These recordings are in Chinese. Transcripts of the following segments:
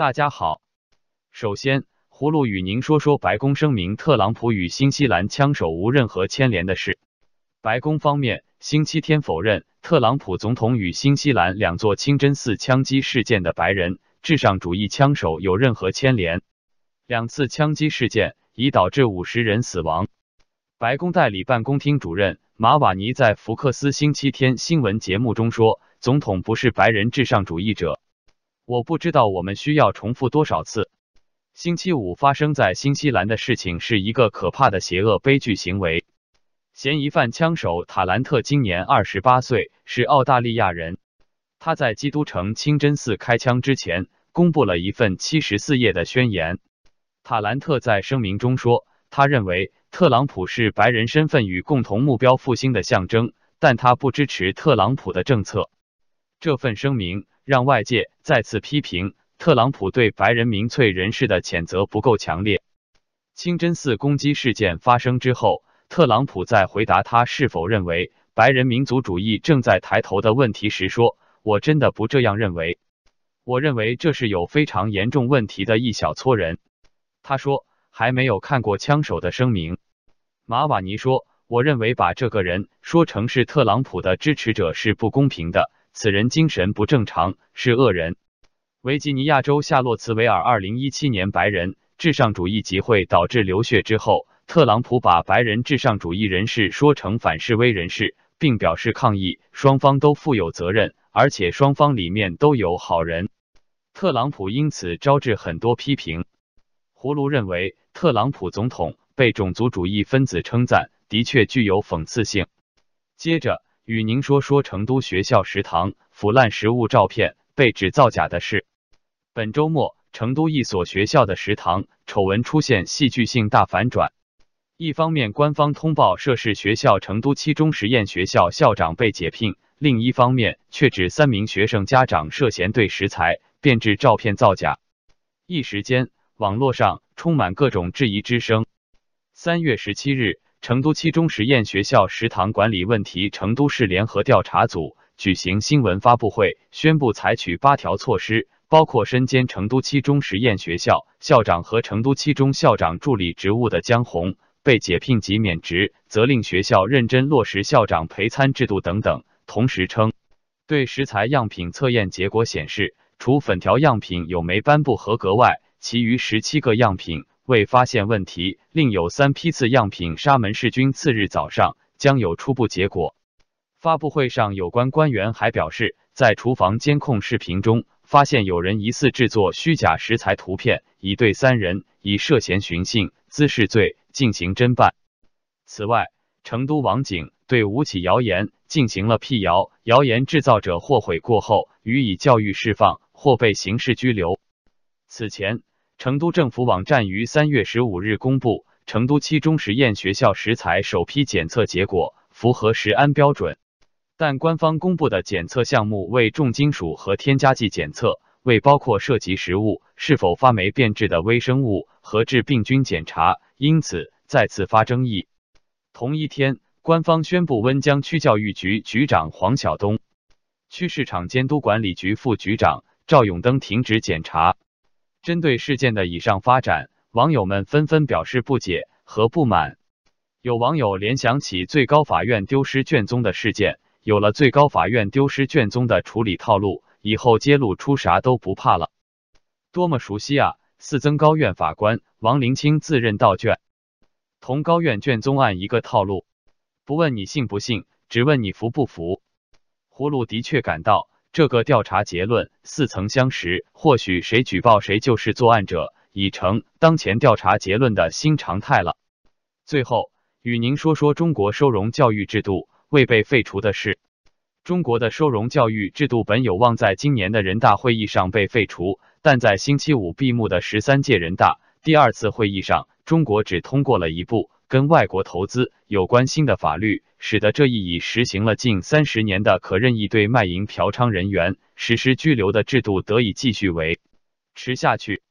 大家好，首先，葫芦与您说说白宫声明特朗普与新西兰枪手无任何牵连的事。白宫方面星期天否认特朗普总统与新西兰两座清真寺枪击事件的白人至上主义枪手有任何牵连。两次枪击事件已导致五十人死亡。白宫代理办公厅主任马瓦尼在福克斯星期天新闻节目中说：“总统不是白人至上主义者。”我不知道我们需要重复多少次。星期五发生在新西兰的事情是一个可怕的邪恶悲剧行为。嫌疑犯枪手塔兰特今年二十八岁，是澳大利亚人。他在基督城清真寺开枪之前，公布了一份七十四页的宣言。塔兰特在声明中说，他认为特朗普是白人身份与共同目标复兴的象征，但他不支持特朗普的政策。这份声明。让外界再次批评特朗普对白人民粹人士的谴责不够强烈。清真寺攻击事件发生之后，特朗普在回答他是否认为白人民族主义正在抬头的问题时说：“我真的不这样认为。我认为这是有非常严重问题的一小撮人。”他说：“还没有看过枪手的声明。”马瓦尼说：“我认为把这个人说成是特朗普的支持者是不公平的。”此人精神不正常，是恶人。维吉尼亚州夏洛茨维尔二零一七年白人至上主义集会导致流血之后，特朗普把白人至上主义人士说成反示威人士，并表示抗议。双方都负有责任，而且双方里面都有好人。特朗普因此招致很多批评。葫芦认为，特朗普总统被种族主义分子称赞，的确具有讽刺性。接着。与您说说成都学校食堂腐烂食物照片被指造假的事。本周末，成都一所学校的食堂丑闻出现戏剧性大反转。一方面，官方通报涉事学校成都七中实验学校校长被解聘；另一方面，却指三名学生家长涉嫌对食材变质照片造假。一时间，网络上充满各种质疑之声。三月十七日。成都七中实验学校食堂管理问题，成都市联合调查组举行新闻发布会，宣布采取八条措施，包括身兼成都七中实验学校校长和成都七中校长助理职务的江红被解聘及免职，责令学校认真落实校长陪餐制度等等。同时称，对食材样品测验结果显示，除粉条样品有霉斑不合格外，其余十七个样品。未发现问题，另有三批次样品沙门氏菌次日早上将有初步结果。发布会上，有关官员还表示，在厨房监控视频中发现有人疑似制作虚假食材图片，已对三人以涉嫌寻衅滋事罪进行侦办。此外，成都网警对五起谣言进行了辟谣，谣言制造者获悔过后予以教育释放或被刑事拘留。此前。成都政府网站于三月十五日公布成都七中实验学校食材首批检测结果符合食安标准，但官方公布的检测项目为重金属和添加剂检测，未包括涉及食物是否发霉变质的微生物和致病菌检查，因此再次发争议。同一天，官方宣布温江区教育局局长黄晓东、区市场监督管理局副局长赵永登停职检查。针对事件的以上发展，网友们纷纷表示不解和不满。有网友联想起最高法院丢失卷宗的事件，有了最高法院丢失卷宗的处理套路，以后揭露出啥都不怕了。多么熟悉啊！四增高院法官王林清自认盗卷，同高院卷宗案一个套路，不问你信不信，只问你服不服。葫芦的确感到。这个调查结论似曾相识，或许谁举报谁就是作案者，已成当前调查结论的新常态了。最后，与您说说中国收容教育制度未被废除的事。中国的收容教育制度本有望在今年的人大会议上被废除，但在星期五闭幕的十三届人大第二次会议上，中国只通过了一部。跟外国投资有关新的法律，使得这一已实行了近三十年的可任意对卖淫嫖娼人员实施拘留的制度得以继续维持下去。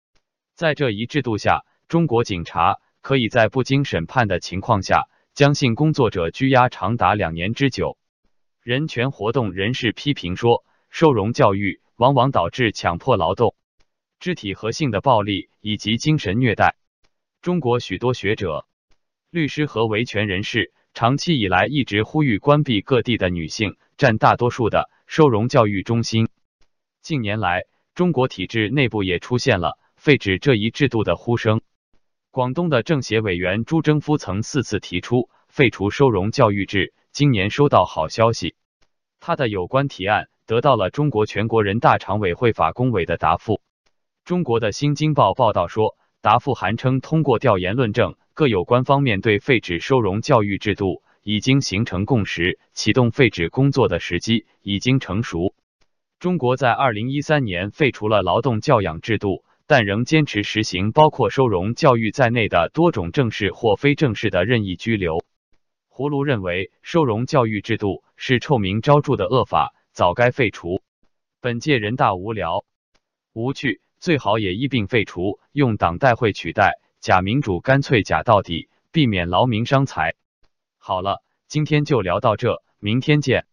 在这一制度下，中国警察可以在不经审判的情况下，将性工作者拘押长达两年之久。人权活动人士批评说，收容教育往往导致强迫劳动。肢体和性的暴力以及精神虐待。中国许多学者、律师和维权人士长期以来一直呼吁关闭各地的女性占大多数的收容教育中心。近年来，中国体制内部也出现了废止这一制度的呼声。广东的政协委员朱征夫曾四次提出废除收容教育制，今年收到好消息，他的有关提案得到了中国全国人大常委会法工委的答复。中国的新京报报道说，答复函称通过调研论证，各有关方面对废止收容教育制度已经形成共识，启动废止工作的时机已经成熟。中国在二零一三年废除了劳动教养制度。但仍坚持实行包括收容教育在内的多种正式或非正式的任意拘留。胡卢认为，收容教育制度是臭名昭著的恶法，早该废除。本届人大无聊、无趣，最好也一并废除，用党代会取代，假民主干脆假到底，避免劳民伤财。好了，今天就聊到这，明天见。